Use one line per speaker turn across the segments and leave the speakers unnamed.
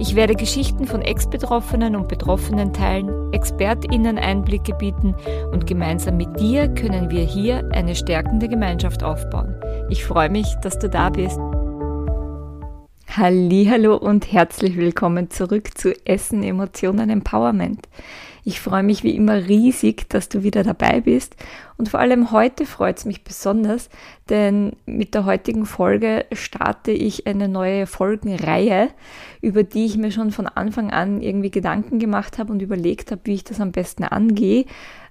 Ich werde Geschichten von Ex-Betroffenen und Betroffenen teilen, ExpertInnen Einblicke bieten und gemeinsam mit dir können wir hier eine stärkende Gemeinschaft aufbauen. Ich freue mich, dass du da bist. Hallo und herzlich willkommen zurück zu Essen, Emotionen, Empowerment. Ich freue mich wie immer riesig, dass du wieder dabei bist. Und vor allem heute freut es mich besonders, denn mit der heutigen Folge starte ich eine neue Folgenreihe, über die ich mir schon von Anfang an irgendwie Gedanken gemacht habe und überlegt habe, wie ich das am besten angehe.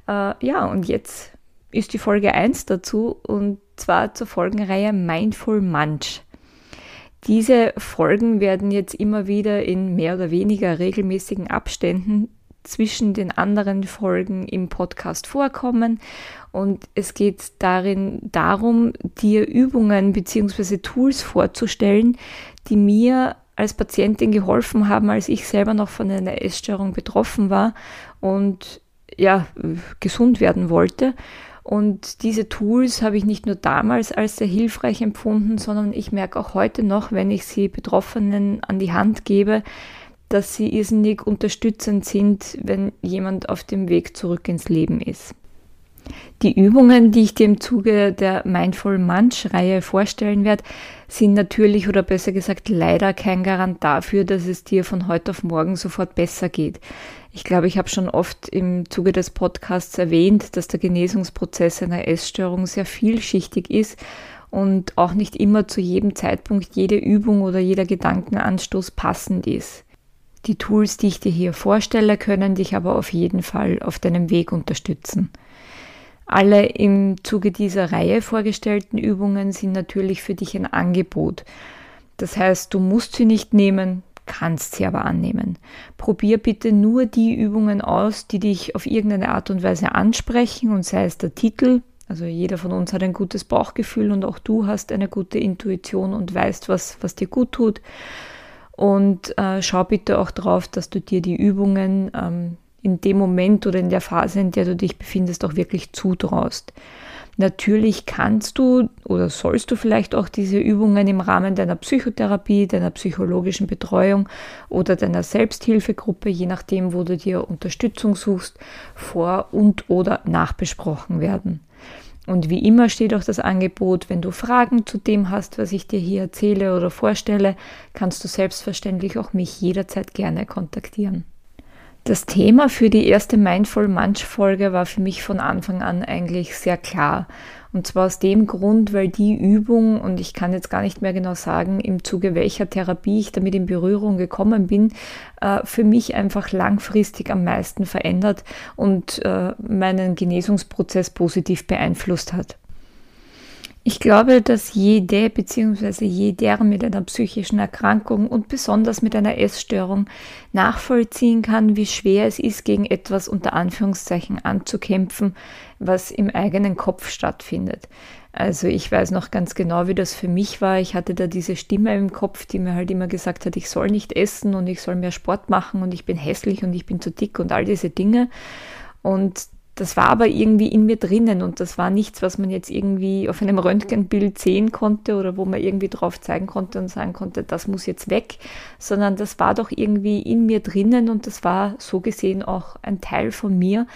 Äh, ja, und jetzt ist die Folge 1 dazu und zwar zur Folgenreihe Mindful Munch. Diese Folgen werden jetzt immer wieder in mehr oder weniger regelmäßigen Abständen zwischen den anderen Folgen im Podcast vorkommen. Und es geht darin darum, dir Übungen bzw. Tools vorzustellen, die mir als Patientin geholfen haben, als ich selber noch von einer Essstörung betroffen war und ja, gesund werden wollte. Und diese Tools habe ich nicht nur damals als sehr hilfreich empfunden, sondern ich merke auch heute noch, wenn ich sie Betroffenen an die Hand gebe, dass sie irrsinnig unterstützend sind, wenn jemand auf dem Weg zurück ins Leben ist. Die Übungen, die ich dir im Zuge der Mindful Munch-Reihe vorstellen werde, sind natürlich oder besser gesagt leider kein Garant dafür, dass es dir von heute auf morgen sofort besser geht. Ich glaube, ich habe schon oft im Zuge des Podcasts erwähnt, dass der Genesungsprozess einer Essstörung sehr vielschichtig ist und auch nicht immer zu jedem Zeitpunkt jede Übung oder jeder Gedankenanstoß passend ist. Die Tools, die ich dir hier vorstelle, können dich aber auf jeden Fall auf deinem Weg unterstützen. Alle im Zuge dieser Reihe vorgestellten Übungen sind natürlich für dich ein Angebot. Das heißt, du musst sie nicht nehmen, kannst sie aber annehmen. Probier bitte nur die Übungen aus, die dich auf irgendeine Art und Weise ansprechen und sei es der Titel, also jeder von uns hat ein gutes Bauchgefühl und auch du hast eine gute Intuition und weißt, was, was dir gut tut. Und äh, schau bitte auch drauf, dass du dir die Übungen ähm, in dem Moment oder in der Phase, in der du dich befindest, auch wirklich zutraust. Natürlich kannst du oder sollst du vielleicht auch diese Übungen im Rahmen deiner Psychotherapie, deiner psychologischen Betreuung oder deiner Selbsthilfegruppe, je nachdem, wo du dir Unterstützung suchst, vor und oder nachbesprochen werden. Und wie immer steht auch das Angebot, wenn du Fragen zu dem hast, was ich dir hier erzähle oder vorstelle, kannst du selbstverständlich auch mich jederzeit gerne kontaktieren. Das Thema für die erste Mindful Munch Folge war für mich von Anfang an eigentlich sehr klar. Und zwar aus dem Grund, weil die Übung, und ich kann jetzt gar nicht mehr genau sagen, im Zuge welcher Therapie ich damit in Berührung gekommen bin, äh, für mich einfach langfristig am meisten verändert und äh, meinen Genesungsprozess positiv beeinflusst hat. Ich glaube, dass jede bzw. jeder mit einer psychischen Erkrankung und besonders mit einer Essstörung nachvollziehen kann, wie schwer es ist, gegen etwas unter Anführungszeichen anzukämpfen, was im eigenen Kopf stattfindet. Also ich weiß noch ganz genau, wie das für mich war. Ich hatte da diese Stimme im Kopf, die mir halt immer gesagt hat, ich soll nicht essen und ich soll mehr Sport machen und ich bin hässlich und ich bin zu dick und all diese Dinge. Und das war aber irgendwie in mir drinnen und das war nichts, was man jetzt irgendwie auf einem Röntgenbild sehen konnte oder wo man irgendwie drauf zeigen konnte und sagen konnte, das muss jetzt weg, sondern das war doch irgendwie in mir drinnen und das war so gesehen auch ein Teil von mir.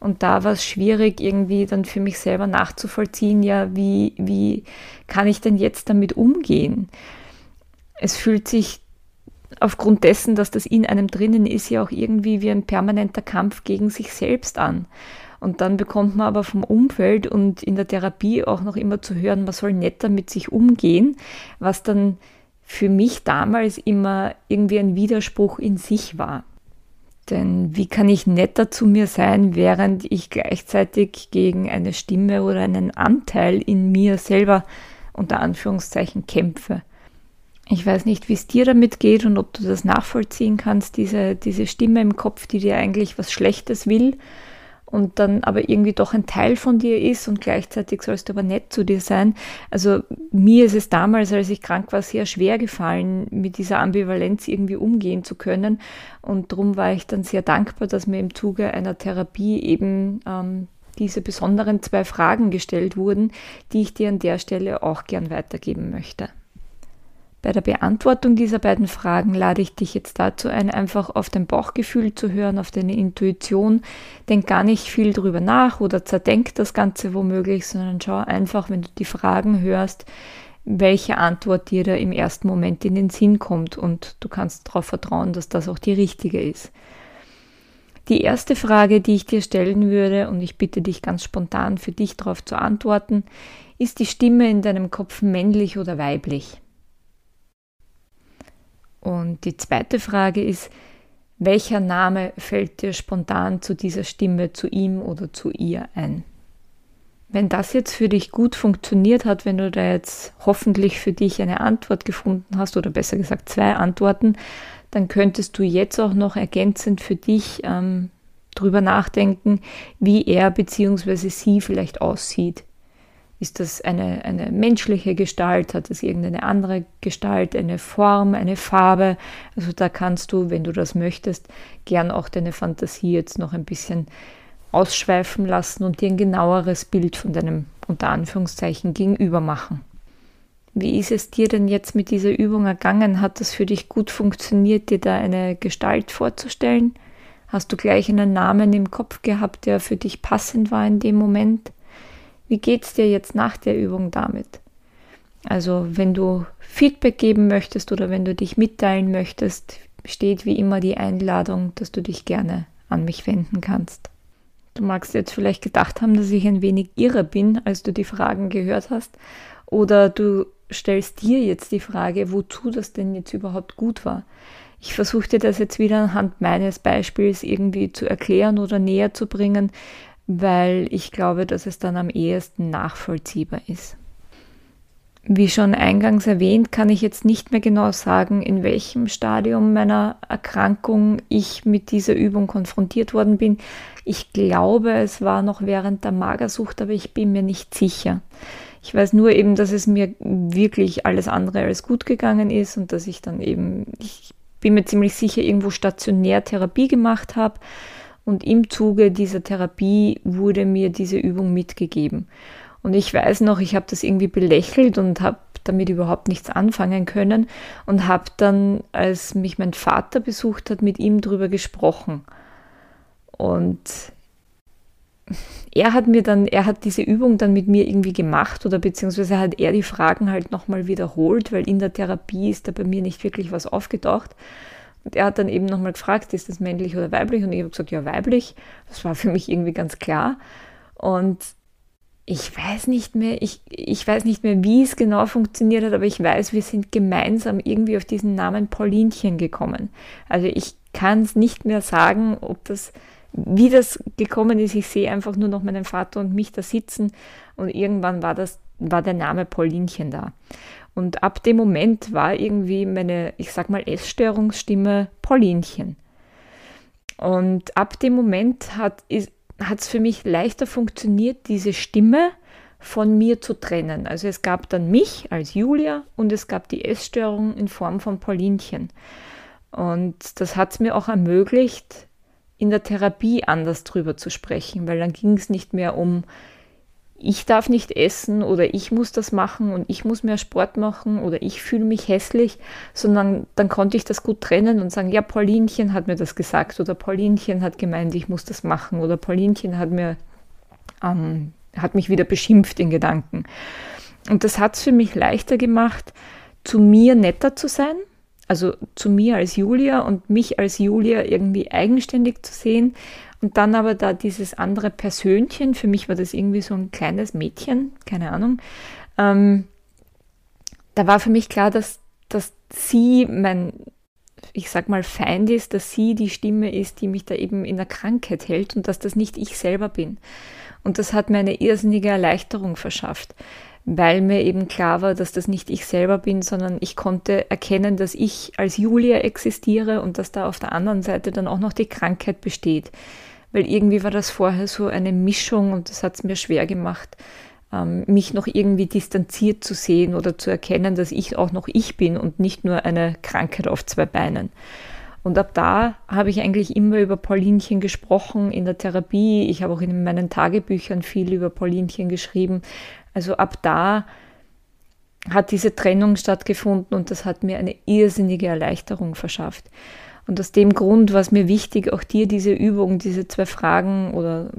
Und da war es schwierig, irgendwie dann für mich selber nachzuvollziehen, ja, wie, wie kann ich denn jetzt damit umgehen? Es fühlt sich aufgrund dessen, dass das in einem drinnen ist, ja auch irgendwie wie ein permanenter Kampf gegen sich selbst an. Und dann bekommt man aber vom Umfeld und in der Therapie auch noch immer zu hören, man soll netter mit sich umgehen, was dann für mich damals immer irgendwie ein Widerspruch in sich war. Denn wie kann ich netter zu mir sein, während ich gleichzeitig gegen eine Stimme oder einen Anteil in mir selber unter Anführungszeichen kämpfe? Ich weiß nicht, wie es dir damit geht und ob du das nachvollziehen kannst, diese, diese Stimme im Kopf, die dir eigentlich was Schlechtes will und dann aber irgendwie doch ein Teil von dir ist und gleichzeitig sollst du aber nett zu dir sein. Also mir ist es damals, als ich krank war, sehr schwer gefallen, mit dieser Ambivalenz irgendwie umgehen zu können. Und darum war ich dann sehr dankbar, dass mir im Zuge einer Therapie eben ähm, diese besonderen zwei Fragen gestellt wurden, die ich dir an der Stelle auch gern weitergeben möchte. Bei der Beantwortung dieser beiden Fragen lade ich dich jetzt dazu ein, einfach auf dein Bauchgefühl zu hören, auf deine Intuition. Denk gar nicht viel drüber nach oder zerdenk das Ganze womöglich, sondern schau einfach, wenn du die Fragen hörst, welche Antwort dir da im ersten Moment in den Sinn kommt und du kannst darauf vertrauen, dass das auch die richtige ist. Die erste Frage, die ich dir stellen würde, und ich bitte dich ganz spontan für dich darauf zu antworten, ist die Stimme in deinem Kopf männlich oder weiblich? Und die zweite Frage ist, welcher Name fällt dir spontan zu dieser Stimme, zu ihm oder zu ihr ein? Wenn das jetzt für dich gut funktioniert hat, wenn du da jetzt hoffentlich für dich eine Antwort gefunden hast oder besser gesagt zwei Antworten, dann könntest du jetzt auch noch ergänzend für dich ähm, drüber nachdenken, wie er bzw. sie vielleicht aussieht. Ist das eine, eine menschliche Gestalt? Hat es irgendeine andere Gestalt, eine Form, eine Farbe? Also da kannst du, wenn du das möchtest, gern auch deine Fantasie jetzt noch ein bisschen ausschweifen lassen und dir ein genaueres Bild von deinem unter Anführungszeichen gegenüber machen. Wie ist es dir denn jetzt mit dieser Übung ergangen? Hat das für dich gut funktioniert, dir da eine Gestalt vorzustellen? Hast du gleich einen Namen im Kopf gehabt, der für dich passend war in dem Moment? Wie geht es dir jetzt nach der Übung damit? Also wenn du Feedback geben möchtest oder wenn du dich mitteilen möchtest, steht wie immer die Einladung, dass du dich gerne an mich wenden kannst. Du magst jetzt vielleicht gedacht haben, dass ich ein wenig irre bin, als du die Fragen gehört hast, oder du stellst dir jetzt die Frage, wozu das denn jetzt überhaupt gut war. Ich versuche dir das jetzt wieder anhand meines Beispiels irgendwie zu erklären oder näher zu bringen, weil ich glaube, dass es dann am ehesten nachvollziehbar ist. Wie schon eingangs erwähnt, kann ich jetzt nicht mehr genau sagen, in welchem Stadium meiner Erkrankung ich mit dieser Übung konfrontiert worden bin. Ich glaube, es war noch während der Magersucht, aber ich bin mir nicht sicher. Ich weiß nur eben, dass es mir wirklich alles andere als gut gegangen ist und dass ich dann eben, ich bin mir ziemlich sicher, irgendwo stationär Therapie gemacht habe und im Zuge dieser Therapie wurde mir diese Übung mitgegeben. Und ich weiß noch, ich habe das irgendwie belächelt und habe damit überhaupt nichts anfangen können und habe dann, als mich mein Vater besucht hat, mit ihm darüber gesprochen. Und er hat mir dann, er hat diese Übung dann mit mir irgendwie gemacht oder beziehungsweise hat er die Fragen halt nochmal wiederholt, weil in der Therapie ist da bei mir nicht wirklich was aufgetaucht. Er hat dann eben nochmal gefragt, ist das männlich oder weiblich? Und ich habe gesagt, ja, weiblich. Das war für mich irgendwie ganz klar. Und ich weiß nicht mehr, ich, ich weiß nicht mehr, wie es genau funktioniert hat, aber ich weiß, wir sind gemeinsam irgendwie auf diesen Namen Paulinchen gekommen. Also ich kann es nicht mehr sagen, ob das, wie das gekommen ist. Ich sehe einfach nur noch meinen Vater und mich da sitzen und irgendwann war das, war der Name Paulinchen da. Und ab dem Moment war irgendwie meine, ich sag mal, Essstörungsstimme Paulinchen. Und ab dem Moment hat es für mich leichter funktioniert, diese Stimme von mir zu trennen. Also es gab dann mich als Julia und es gab die Essstörung in Form von Paulinchen. Und das hat es mir auch ermöglicht, in der Therapie anders drüber zu sprechen, weil dann ging es nicht mehr um ich darf nicht essen oder ich muss das machen und ich muss mehr Sport machen oder ich fühle mich hässlich, sondern dann konnte ich das gut trennen und sagen, ja, Paulinchen hat mir das gesagt oder Paulinchen hat gemeint, ich muss das machen oder Paulinchen hat mir ähm, hat mich wieder beschimpft in Gedanken. Und das hat es für mich leichter gemacht, zu mir netter zu sein, also zu mir als Julia und mich als Julia irgendwie eigenständig zu sehen, und dann aber da dieses andere Persönchen, für mich war das irgendwie so ein kleines Mädchen, keine Ahnung. Ähm, da war für mich klar, dass, dass sie mein, ich sag mal, Feind ist, dass sie die Stimme ist, die mich da eben in der Krankheit hält und dass das nicht ich selber bin. Und das hat mir eine irrsinnige Erleichterung verschafft, weil mir eben klar war, dass das nicht ich selber bin, sondern ich konnte erkennen, dass ich als Julia existiere und dass da auf der anderen Seite dann auch noch die Krankheit besteht weil irgendwie war das vorher so eine Mischung und das hat es mir schwer gemacht, ähm, mich noch irgendwie distanziert zu sehen oder zu erkennen, dass ich auch noch ich bin und nicht nur eine Krankheit auf zwei Beinen. Und ab da habe ich eigentlich immer über Paulinchen gesprochen in der Therapie. Ich habe auch in meinen Tagebüchern viel über Paulinchen geschrieben. Also ab da hat diese Trennung stattgefunden und das hat mir eine irrsinnige Erleichterung verschafft. Und aus dem Grund war es mir wichtig, auch dir diese Übung, diese zwei Fragen oder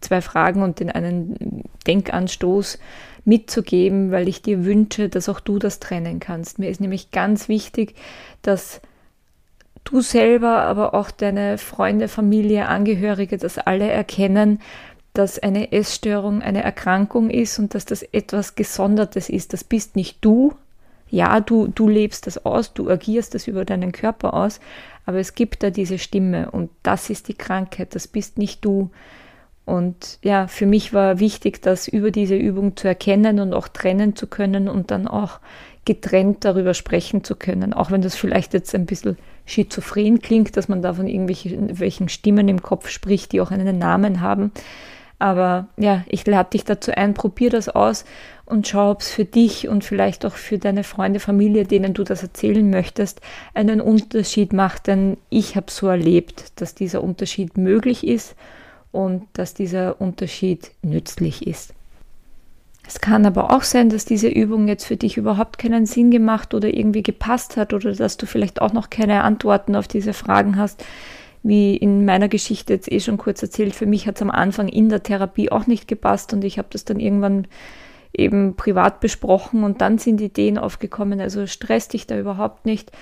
zwei Fragen und den einen Denkanstoß mitzugeben, weil ich dir wünsche, dass auch du das trennen kannst. Mir ist nämlich ganz wichtig, dass du selber, aber auch deine Freunde, Familie, Angehörige, dass alle erkennen, dass eine Essstörung eine Erkrankung ist und dass das etwas Gesondertes ist. Das bist nicht du. Ja, du, du lebst das aus, du agierst das über deinen Körper aus, aber es gibt da diese Stimme und das ist die Krankheit, das bist nicht du. Und ja, für mich war wichtig, das über diese Übung zu erkennen und auch trennen zu können und dann auch getrennt darüber sprechen zu können, auch wenn das vielleicht jetzt ein bisschen schizophren klingt, dass man da von irgendwelchen Stimmen im Kopf spricht, die auch einen Namen haben. Aber ja, ich lade dich dazu ein, probier das aus und schau, ob es für dich und vielleicht auch für deine Freunde, Familie, denen du das erzählen möchtest, einen Unterschied macht. Denn ich habe so erlebt, dass dieser Unterschied möglich ist und dass dieser Unterschied nützlich ist. Es kann aber auch sein, dass diese Übung jetzt für dich überhaupt keinen Sinn gemacht oder irgendwie gepasst hat oder dass du vielleicht auch noch keine Antworten auf diese Fragen hast. Wie in meiner Geschichte jetzt eh schon kurz erzählt, für mich hat es am Anfang in der Therapie auch nicht gepasst und ich habe das dann irgendwann eben privat besprochen und dann sind Ideen aufgekommen. Also stress dich da überhaupt nicht.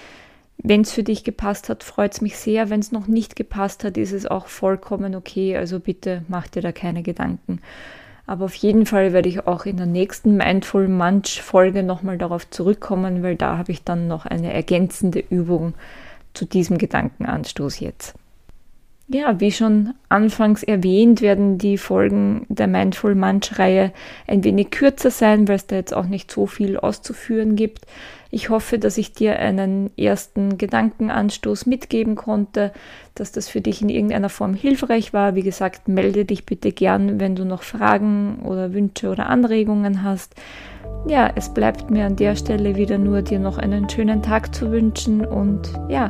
Wenn es für dich gepasst hat, freut es mich sehr. Wenn es noch nicht gepasst hat, ist es auch vollkommen okay. Also bitte mach dir da keine Gedanken. Aber auf jeden Fall werde ich auch in der nächsten Mindful Munch Folge nochmal darauf zurückkommen, weil da habe ich dann noch eine ergänzende Übung zu diesem Gedankenanstoß jetzt. Ja, wie schon anfangs erwähnt, werden die Folgen der Mindful Munch Reihe ein wenig kürzer sein, weil es da jetzt auch nicht so viel auszuführen gibt. Ich hoffe, dass ich dir einen ersten Gedankenanstoß mitgeben konnte, dass das für dich in irgendeiner Form hilfreich war. Wie gesagt, melde dich bitte gern, wenn du noch Fragen oder Wünsche oder Anregungen hast. Ja, es bleibt mir an der Stelle wieder nur dir noch einen schönen Tag zu wünschen und ja,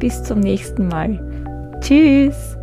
bis zum nächsten Mal. Tschüss!